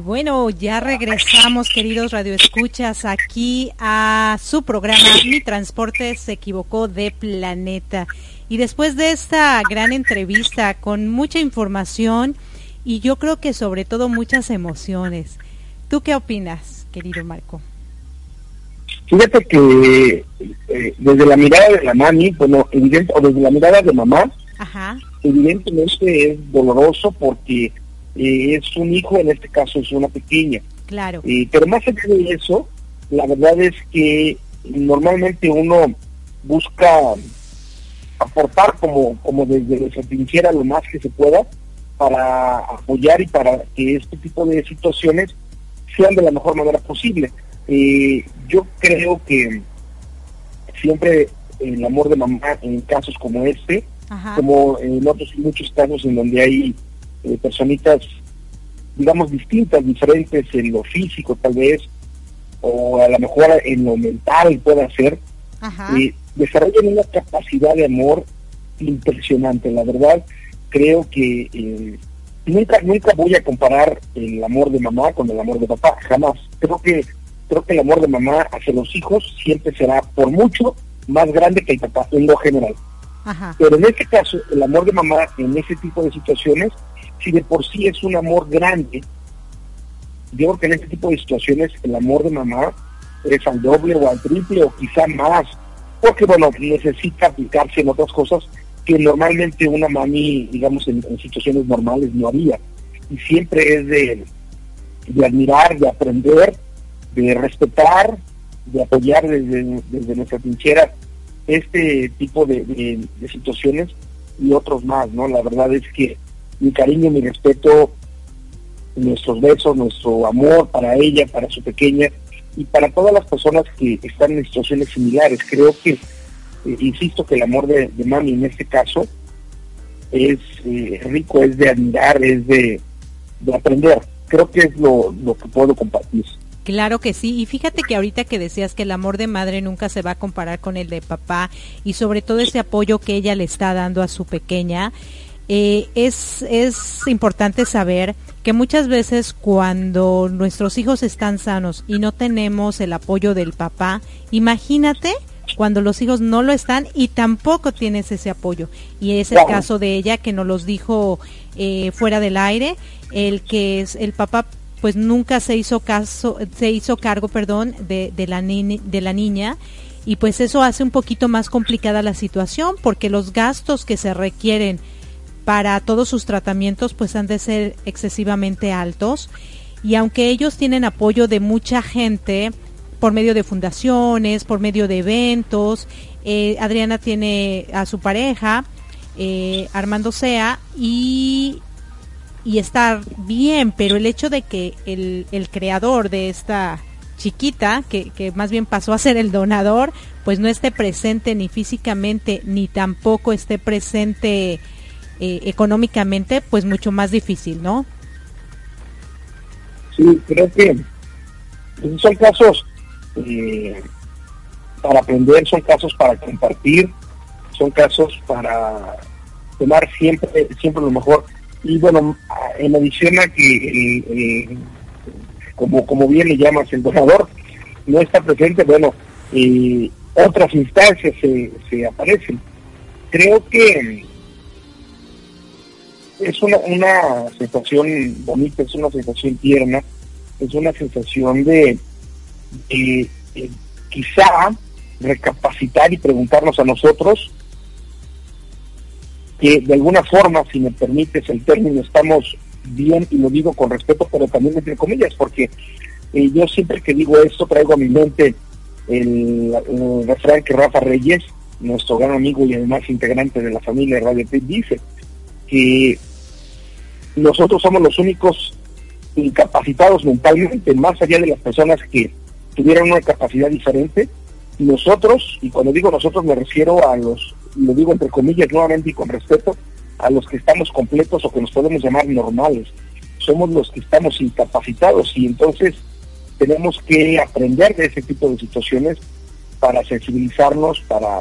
Bueno, ya regresamos, queridos radioescuchas, aquí a su programa Mi Transporte se equivocó de planeta. Y después de esta gran entrevista con mucha información y yo creo que sobre todo muchas emociones, ¿tú qué opinas, querido Marco? Fíjate que eh, desde la mirada de la mami, bueno, evidente, o desde la mirada de mamá, evidentemente es doloroso porque eh, es un hijo, en este caso es una pequeña. Claro. Eh, pero más allá de eso, la verdad es que normalmente uno busca aportar como, como desde nuestra trinchera lo más que se pueda para apoyar y para que este tipo de situaciones sean de la mejor manera posible. Eh, yo creo que siempre el amor de mamá en casos como este, como en otros muchos casos en donde hay eh, personitas, digamos, distintas, diferentes en lo físico tal vez, o a lo mejor en lo mental puede ser, eh, desarrollan una capacidad de amor impresionante. La verdad, creo que eh, nunca nunca voy a comparar el amor de mamá con el amor de papá, jamás. Creo que creo que el amor de mamá hacia los hijos siempre será por mucho más grande que el papá en lo general. Pero en este caso, el amor de mamá en ese tipo de situaciones si de por sí es un amor grande, yo creo que en este tipo de situaciones el amor de mamá es al doble o al triple o quizá más, porque bueno, necesita aplicarse en otras cosas que normalmente una mami, digamos, en, situaciones normales no haría. Y siempre es de, de, admirar, de aprender, de respetar, de apoyar desde, desde nuestra trinchera este tipo de, de situaciones y otros más, ¿no? La verdad es que mi cariño, mi respeto, nuestros besos, nuestro amor para ella, para su pequeña y para todas las personas que están en situaciones similares. Creo que, eh, insisto, que el amor de, mami en este caso es eh, rico, es de admirar, es de, aprender. Creo que es lo, lo que puedo compartir. Claro que sí, y fíjate que ahorita que decías que el amor de madre nunca se va a comparar con el de papá y sobre todo ese apoyo que ella le está dando a su pequeña, eh, es, es importante saber que muchas veces cuando nuestros hijos están sanos y no tenemos el apoyo del papá, imagínate cuando los hijos no lo están y tampoco tienes ese apoyo. Y es el caso de ella que nos los dijo eh, fuera del aire, el que es el papá pues nunca se hizo caso, se hizo cargo, perdón, de, de la de la niña y pues eso hace un poquito más complicada la situación porque los gastos que se requieren para todos sus tratamientos pues han de ser excesivamente altos. Y aunque ellos tienen apoyo de mucha gente por medio de fundaciones, por medio de eventos, eh, Adriana tiene a su pareja, eh, Armando Sea, y, y está bien, pero el hecho de que el, el creador de esta chiquita, que, que, más bien pasó a ser el donador, pues no esté presente ni físicamente, ni tampoco esté presente eh, económicamente pues mucho más difícil, ¿no? Sí, creo que son casos eh, para aprender, son casos para compartir, son casos para tomar siempre siempre lo mejor. Y bueno, en adición a que, como, como bien le llamas, el donador no está presente, bueno, eh, otras instancias se, se aparecen. Creo que es una, una sensación bonita, es una sensación tierna, es una sensación de, quizá recapacitar y preguntarnos a nosotros que de alguna forma, si me permites el término, estamos bien, y lo digo con respeto, pero también entre comillas, porque eh, yo siempre que digo esto traigo a mi mente el, refrán que Rafa Reyes, nuestro gran amigo y además integrante de la familia Radio Pit, dice que nosotros somos los únicos incapacitados mentalmente, más allá de las personas que tuvieran una capacidad diferente. Nosotros, y cuando digo nosotros me refiero a los lo digo entre comillas nuevamente y con respeto, a los que estamos completos o que nos podemos llamar normales. Somos los que estamos incapacitados y entonces tenemos que aprender de ese tipo de situaciones para sensibilizarnos, para,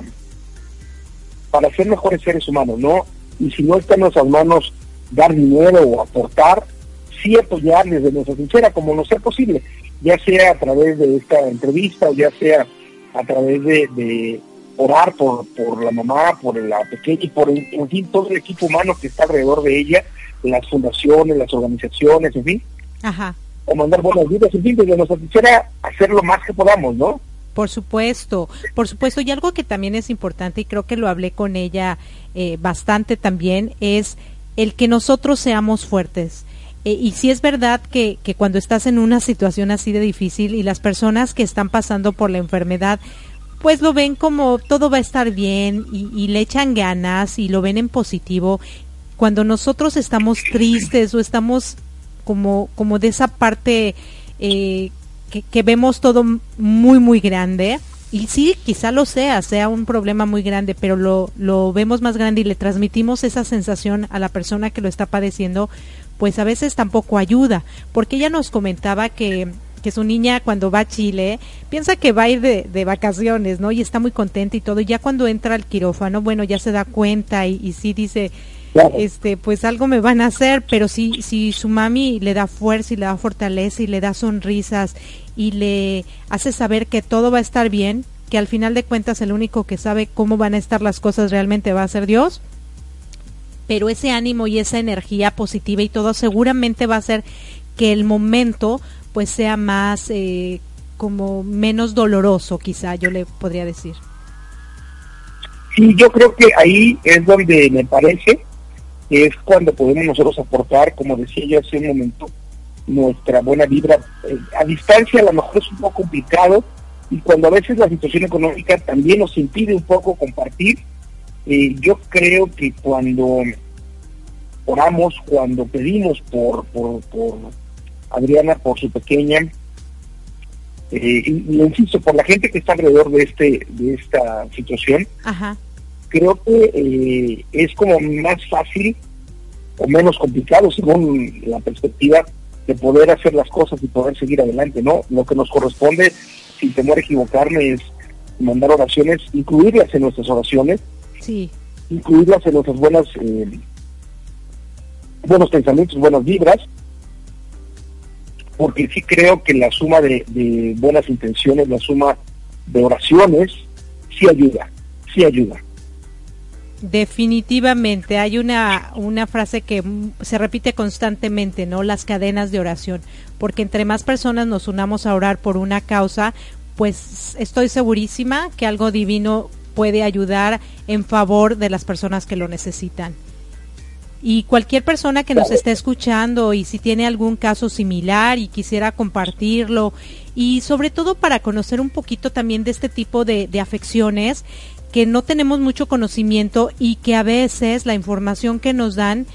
para ser mejores seres humanos, ¿no? Y si no está en nuestras manos dar dinero o aportar, sí apoyar desde nuestra sincera, como no sea posible, ya sea a través de esta entrevista o ya sea a través de, orar por, por la mamá, por la pequeña y por en fin todo el equipo humano que está alrededor de ella, las fundaciones, las organizaciones, en fin. Ajá. O mandar buenas vidas, en fin, desde nuestra sincera hacer lo más que podamos, ¿no? Por supuesto, por supuesto. Y algo que también es importante, y creo que lo hablé con ella eh, bastante también, es el que nosotros seamos fuertes. Eh, y si es verdad que, que cuando estás en una situación así de difícil y las personas que están pasando por la enfermedad, pues lo ven como todo va a estar bien y, le echan ganas y lo ven en positivo. Cuando nosotros estamos tristes o estamos como, como de esa parte eh, que, que, vemos todo muy, muy grande, y sí, quizá lo sea, sea un problema muy grande, pero lo, lo vemos más grande y le transmitimos esa sensación a la persona que lo está padeciendo, pues a veces tampoco ayuda, porque ella nos comentaba que, que su niña cuando va a Chile piensa que va a ir de, de vacaciones, ¿no? Y está muy contenta y todo, y ya cuando entra al quirófano, bueno, ya se da cuenta y, y sí dice, este, pues algo me van a hacer, pero si, si su mami le da fuerza y le da fortaleza y le da sonrisas y le hace saber que todo va a estar bien, que al final de cuentas el único que sabe cómo van a estar las cosas realmente va a ser Dios, pero ese ánimo y esa energía positiva y todo seguramente va a hacer que el momento pues sea más eh, como menos doloroso quizá yo le podría decir. Sí, yo creo que ahí es donde me parece que es cuando podemos nosotros aportar, como decía yo hace un momento, nuestra buena vibra. Eh, a distancia a lo mejor es un poco complicado y cuando a veces la situación económica también nos impide un poco compartir, eh, yo creo que cuando oramos, cuando pedimos por, por, Adriana, por su pequeña, eh, y, insisto, por la gente que está alrededor de este de esta situación, creo que es como más fácil o menos complicado según la perspectiva de poder hacer las cosas y poder seguir adelante, ¿no? Lo que nos corresponde, sin temor a equivocarme, es mandar oraciones, incluirlas en nuestras oraciones, sí. incluirlas en nuestras buenas, eh, buenos pensamientos, buenas vibras, porque sí creo que la suma de, de buenas intenciones, la suma de oraciones, sí ayuda, sí ayuda. Definitivamente, hay una, una frase que se repite constantemente, ¿no? Las cadenas de oración, porque entre más personas nos unamos a orar por una causa, pues estoy segurísima que algo divino puede ayudar en favor de las personas que lo necesitan. Y cualquier persona que nos esté escuchando y si tiene algún caso similar y quisiera compartirlo y sobre todo para conocer un poquito también de este tipo de, de afecciones, que no tenemos mucho conocimiento y que a veces la información que nos dan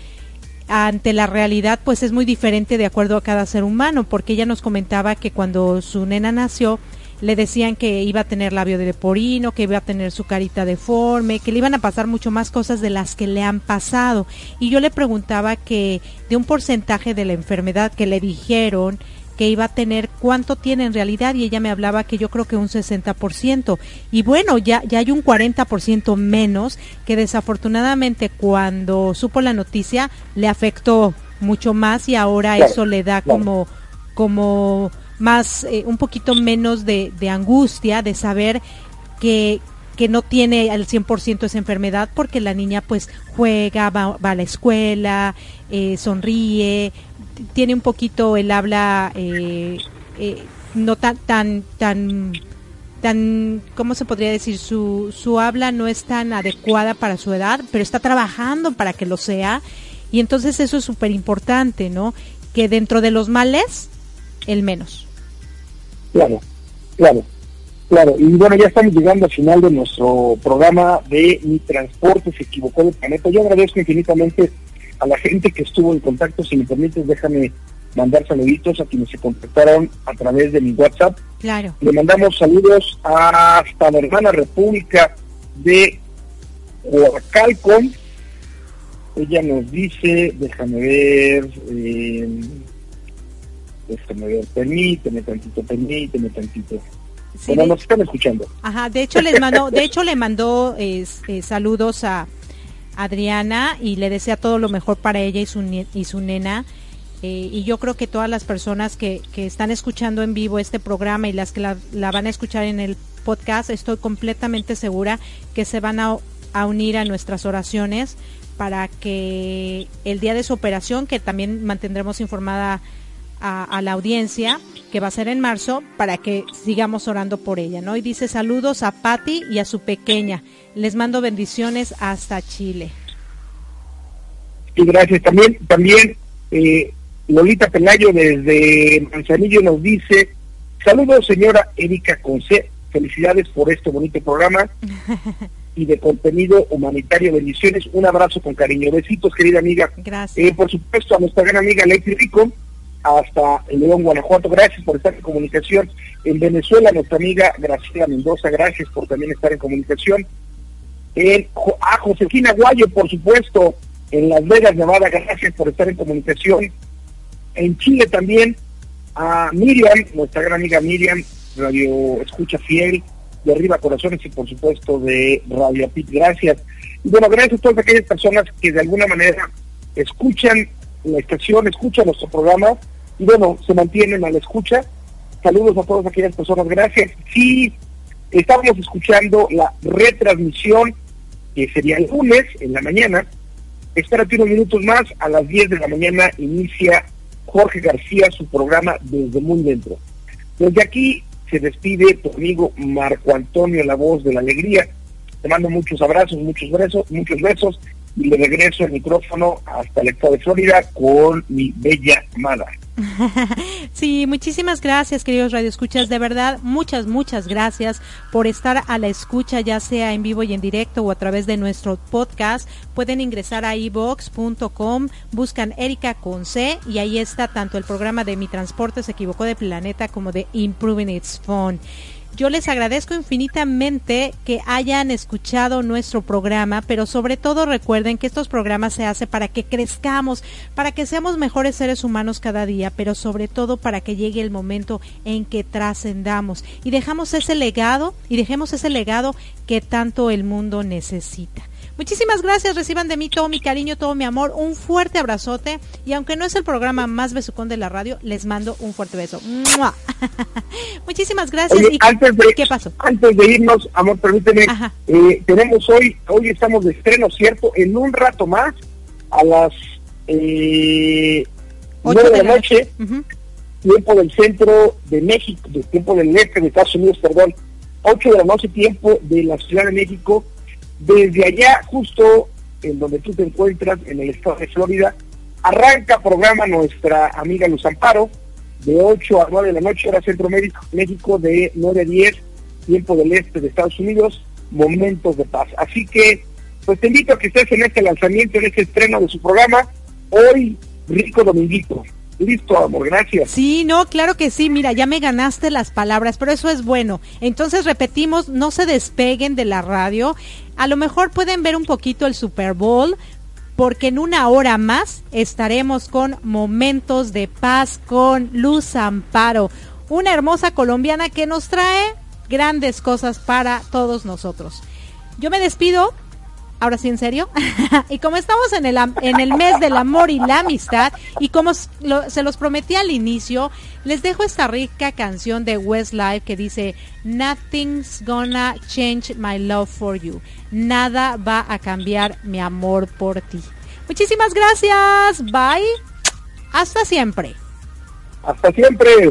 ante la realidad pues es muy diferente de acuerdo a cada ser humano, porque ella nos comentaba que cuando su nena nació le decían que iba a tener labio de leporino, que iba a tener su carita deforme, que le iban a pasar mucho más cosas de las que le han pasado. Y yo le preguntaba que de un porcentaje de la enfermedad que le dijeron, que iba a tener cuánto tiene en realidad y ella me hablaba que yo creo que un 60% y bueno ya ya hay un 40% menos que desafortunadamente cuando supo la noticia le afectó mucho más y ahora eso le da como como más eh, un poquito menos de, de angustia de saber que que no tiene al 100% esa enfermedad porque la niña pues juega, va, a la escuela, eh, sonríe, tiene un poquito el habla eh, eh, no tan tan tan tan cómo se podría decir su su habla no es tan adecuada para su edad pero está trabajando para que lo sea. Y entonces eso es súper importante no que dentro de los males el menos. Claro claro claro. Y bueno ya estamos llegando al final de nuestro programa de mi transporte se equivocó de planeta. Yo agradezco infinitamente a la gente que estuvo en contacto, si me permites, déjame mandar saluditos a quienes se contactaron a través de mi WhatsApp. Claro. Le mandamos saludos hasta la hermana República de Coacalco. Ella nos dice, déjame ver, eh, déjame ver, permíteme tantito, permíteme tantito. Sí, bueno, nos están escuchando. Ajá, de hecho les mandó, de hecho le mandó eh, saludos a Adriana y le desea todo lo mejor para ella y su, y su nena. Eh, y yo creo que todas las personas que, que, están escuchando en vivo este programa y las que la, la, van a escuchar en el podcast, estoy completamente segura que se van a, a unir a nuestras oraciones para que el día de su operación, que también mantendremos informada a, a, la audiencia, que va a ser en marzo, para que sigamos orando por ella, ¿no? Y dice saludos a Patti y a su pequeña. Les mando bendiciones hasta Chile. Y gracias. También, también eh, Lolita Pelayo desde Manzanillo nos dice, saludos señora Erika Conce, felicidades por este bonito programa (laughs) y de contenido humanitario. Bendiciones, un abrazo con cariño. Besitos, querida amiga. Gracias. Eh, por supuesto, a nuestra gran amiga Leti Rico, hasta el León, Guanajuato. Gracias por estar en comunicación. En Venezuela, nuestra amiga Graciela Mendoza, gracias por también estar en comunicación. A Josefina Guayo, por supuesto, en Las Vegas, Nevada, gracias por estar en comunicación. En Chile también, a Miriam, nuestra gran amiga Miriam, Radio Escucha Fiel, de Arriba Corazones y por supuesto de Radio Pit, gracias. Y bueno, gracias a todas aquellas personas que de alguna manera escuchan la estación, escuchan nuestro programa y bueno, se mantienen a la escucha. Saludos a todas aquellas personas, gracias. Sí, estamos escuchando la retransmisión, que sería el lunes en la mañana. Espérate unos minutos más, a las 10 de la mañana inicia Jorge García su programa Desde Muy Dentro. Desde aquí se despide tu amigo Marco Antonio, la voz de la alegría. Te mando muchos abrazos, muchos besos, muchos besos y le regreso el micrófono hasta el estado de Florida con mi bella amada. (laughs) Sí, muchísimas gracias, queridos radioescuchas. De verdad, muchas, muchas gracias por estar a la escucha, ya sea en vivo y en directo o a través de nuestro podcast. Pueden ingresar a ibox.com, buscan Erika con C y ahí está tanto el programa de Mi Transporte se equivocó de planeta como de Improving Its Phone. Yo les agradezco infinitamente que hayan escuchado nuestro programa, pero sobre todo recuerden que estos programas se hacen para que crezcamos, para que seamos mejores seres humanos cada día, pero sobre todo para que llegue el momento en que trascendamos y dejamos ese legado y dejemos ese legado que tanto el mundo necesita. Muchísimas gracias, reciban de mí todo mi cariño, todo mi amor, un fuerte abrazote y aunque no es el programa más besucón de la radio, les mando un fuerte beso. (laughs) Muchísimas gracias. Oye, y, antes de, ¿Qué pasó? Antes de irnos, amor, permíteme, eh, tenemos hoy, hoy estamos de estreno, ¿cierto? En un rato más, a las eh, 9 de la noche, uh -huh. tiempo del centro de México, de tiempo del este de Estados Unidos, perdón, 8 de la noche, tiempo de la Ciudad de México, desde allá, justo en donde tú te encuentras, en el estado de Florida, arranca programa nuestra amiga Luz Amparo, de 8 a 9 de la noche, hora Centro México, de 9 a 10, tiempo del este de Estados Unidos, momentos de paz. Así que, pues te invito a que estés en este lanzamiento, en este estreno de su programa, hoy, rico dominguito. Listo, amor, gracias. Sí, no, claro que sí. Mira, ya me ganaste las palabras, pero eso es bueno. Entonces repetimos, no se despeguen de la radio. A lo mejor pueden ver un poquito el Super Bowl, porque en una hora más estaremos con Momentos de Paz con Luz Amparo, una hermosa colombiana que nos trae grandes cosas para todos nosotros. Yo me despido, ahora sí en serio, (laughs) y como estamos en el, en el mes del amor y la amistad, y como se los prometí al inicio, les dejo esta rica canción de Westlife que dice, Nothing's gonna change my love for you. Nada va a cambiar mi amor por ti. Muchísimas gracias. Bye. Hasta siempre. Hasta siempre.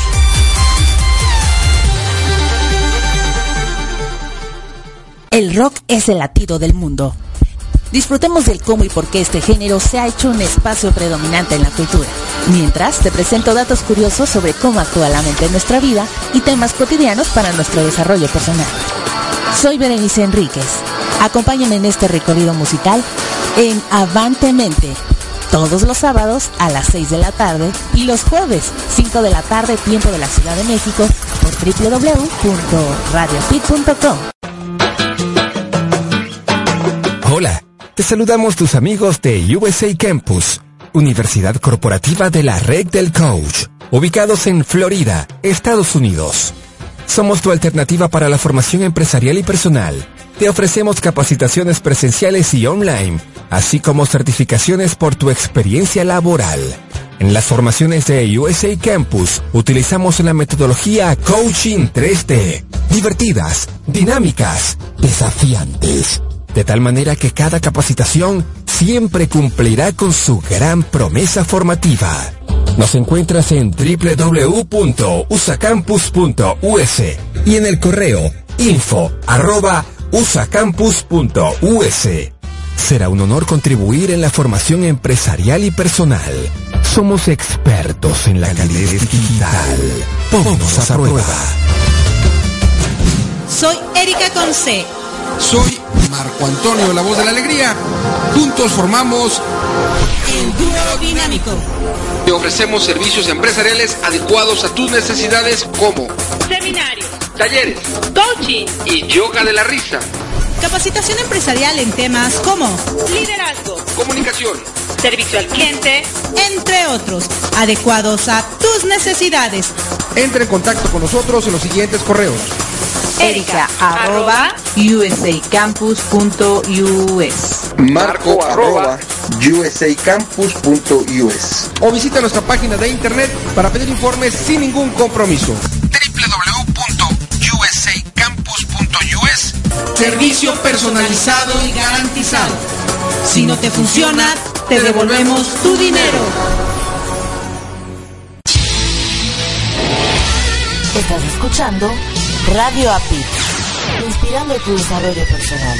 El rock es el latido del mundo. Disfrutemos del cómo y por qué este género se ha hecho un espacio predominante en la cultura. Mientras, te presento datos curiosos sobre cómo actúa la mente en nuestra vida y temas cotidianos para nuestro desarrollo personal. Soy Berenice Enríquez. Acompáñame en este recorrido musical en Avante Mente, todos los sábados a las 6 de la tarde y los jueves 5 de la tarde tiempo de la Ciudad de México por www.radiopit.com. Hola, te saludamos tus amigos de USA Campus, Universidad Corporativa de la Red del Coach, ubicados en Florida, Estados Unidos. Somos tu alternativa para la formación empresarial y personal. Te ofrecemos capacitaciones presenciales y online, así como certificaciones por tu experiencia laboral. En las formaciones de USA Campus utilizamos la metodología Coaching 3D, divertidas, dinámicas, desafiantes de tal manera que cada capacitación siempre cumplirá con su gran promesa formativa. Nos encuentras en www.usacampus.us y en el correo info arroba usacampus.us. Será un honor contribuir en la formación empresarial y personal. Somos expertos en la calidad digital. Ponnos a prueba. Soy Erika Conce. Soy Marco Antonio, la voz de la alegría. Juntos formamos el dúo dinámico. Te ofrecemos servicios empresariales adecuados a tus necesidades como seminarios, talleres, coaching y yoga de la risa. Capacitación empresarial en temas como liderazgo, comunicación, servicio al cliente, entre otros, adecuados a tus necesidades. Entra en contacto con nosotros en los siguientes correos Erika arroba usacampus.us. Marco arroba usacampus.us. O visita nuestra página de internet para pedir informes sin ningún compromiso. www.usacampus.us Servicio personalizado y garantizado. Si no te funciona, te devolvemos tu dinero. Estás escuchando Radio API, inspirando tu desarrollo personal.